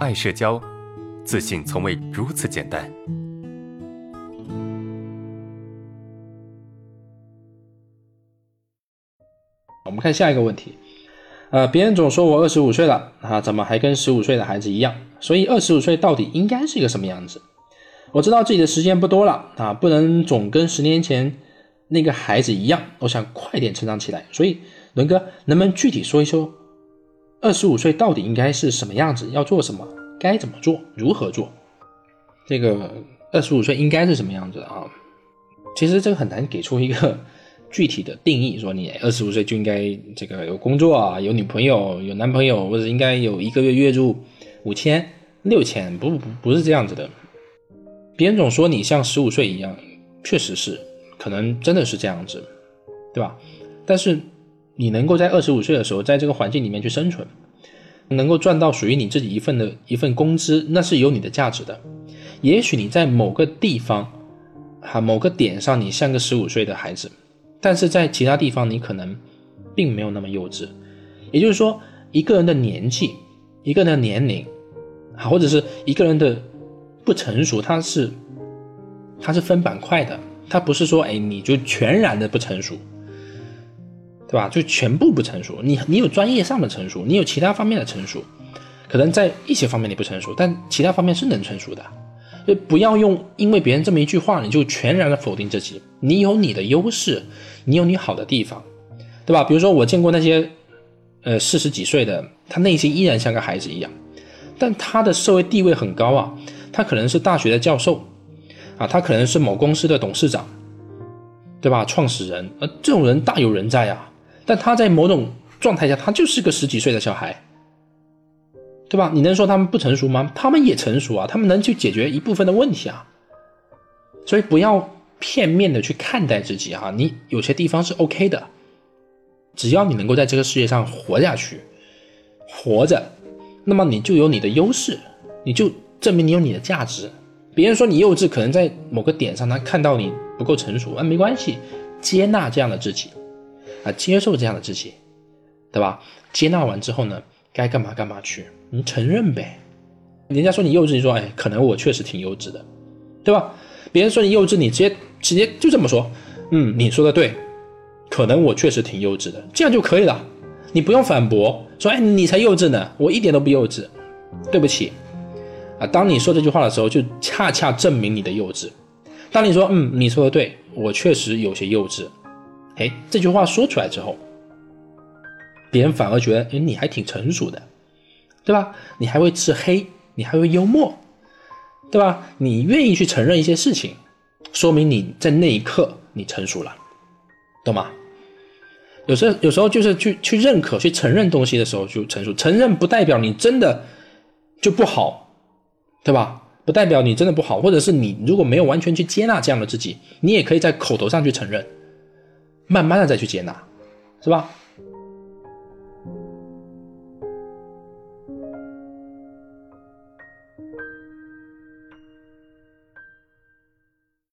爱社交，自信从未如此简单。我们看下一个问题，呃，别人总说我二十五岁了啊，怎么还跟十五岁的孩子一样？所以二十五岁到底应该是一个什么样子？我知道自己的时间不多了啊，不能总跟十年前那个孩子一样，我想快点成长起来。所以伦哥，能不能具体说一说，二十五岁到底应该是什么样子？要做什么？该怎么做？如何做？这个二十五岁应该是什么样子啊？其实这个很难给出一个。具体的定义说，你二十五岁就应该这个有工作啊，有女朋友，有男朋友，或者应该有一个月月入五千、六千，不不不是这样子的。别人总说你像十五岁一样，确实是，可能真的是这样子，对吧？但是你能够在二十五岁的时候，在这个环境里面去生存，能够赚到属于你自己一份的一份工资，那是有你的价值的。也许你在某个地方，哈，某个点上，你像个十五岁的孩子。但是在其他地方，你可能并没有那么幼稚。也就是说，一个人的年纪、一个人的年龄，啊，或者是一个人的不成熟，它是它是分板块的，它不是说哎你就全然的不成熟，对吧？就全部不成熟。你你有专业上的成熟，你有其他方面的成熟，可能在一些方面你不成熟，但其他方面是能成熟的。就不要用因为别人这么一句话，你就全然的否定自己。你有你的优势。你有你好的地方，对吧？比如说我见过那些，呃，四十几岁的，他内心依然像个孩子一样，但他的社会地位很高啊，他可能是大学的教授，啊，他可能是某公司的董事长，对吧？创始人，呃，这种人大有人在啊，但他在某种状态下，他就是个十几岁的小孩，对吧？你能说他们不成熟吗？他们也成熟啊，他们能去解决一部分的问题啊，所以不要。片面的去看待自己啊，你有些地方是 OK 的，只要你能够在这个世界上活下去，活着，那么你就有你的优势，你就证明你有你的价值。别人说你幼稚，可能在某个点上他看到你不够成熟，啊，没关系，接纳这样的自己，啊，接受这样的自己，对吧？接纳完之后呢，该干嘛干嘛去，你承认呗。人家说你幼稚，你说哎，可能我确实挺幼稚的，对吧？别人说你幼稚，你直接。直接就这么说，嗯，你说的对，可能我确实挺幼稚的，这样就可以了，你不用反驳，说哎你才幼稚呢，我一点都不幼稚，对不起，啊，当你说这句话的时候，就恰恰证明你的幼稚。当你说嗯你说的对，我确实有些幼稚，哎，这句话说出来之后，别人反而觉得哎你还挺成熟的，对吧？你还会吃黑，你还会幽默，对吧？你愿意去承认一些事情。说明你在那一刻你成熟了，懂吗？有时候有时候就是去去认可、去承认东西的时候就成熟。承认不代表你真的就不好，对吧？不代表你真的不好，或者是你如果没有完全去接纳这样的自己，你也可以在口头上去承认，慢慢的再去接纳，是吧？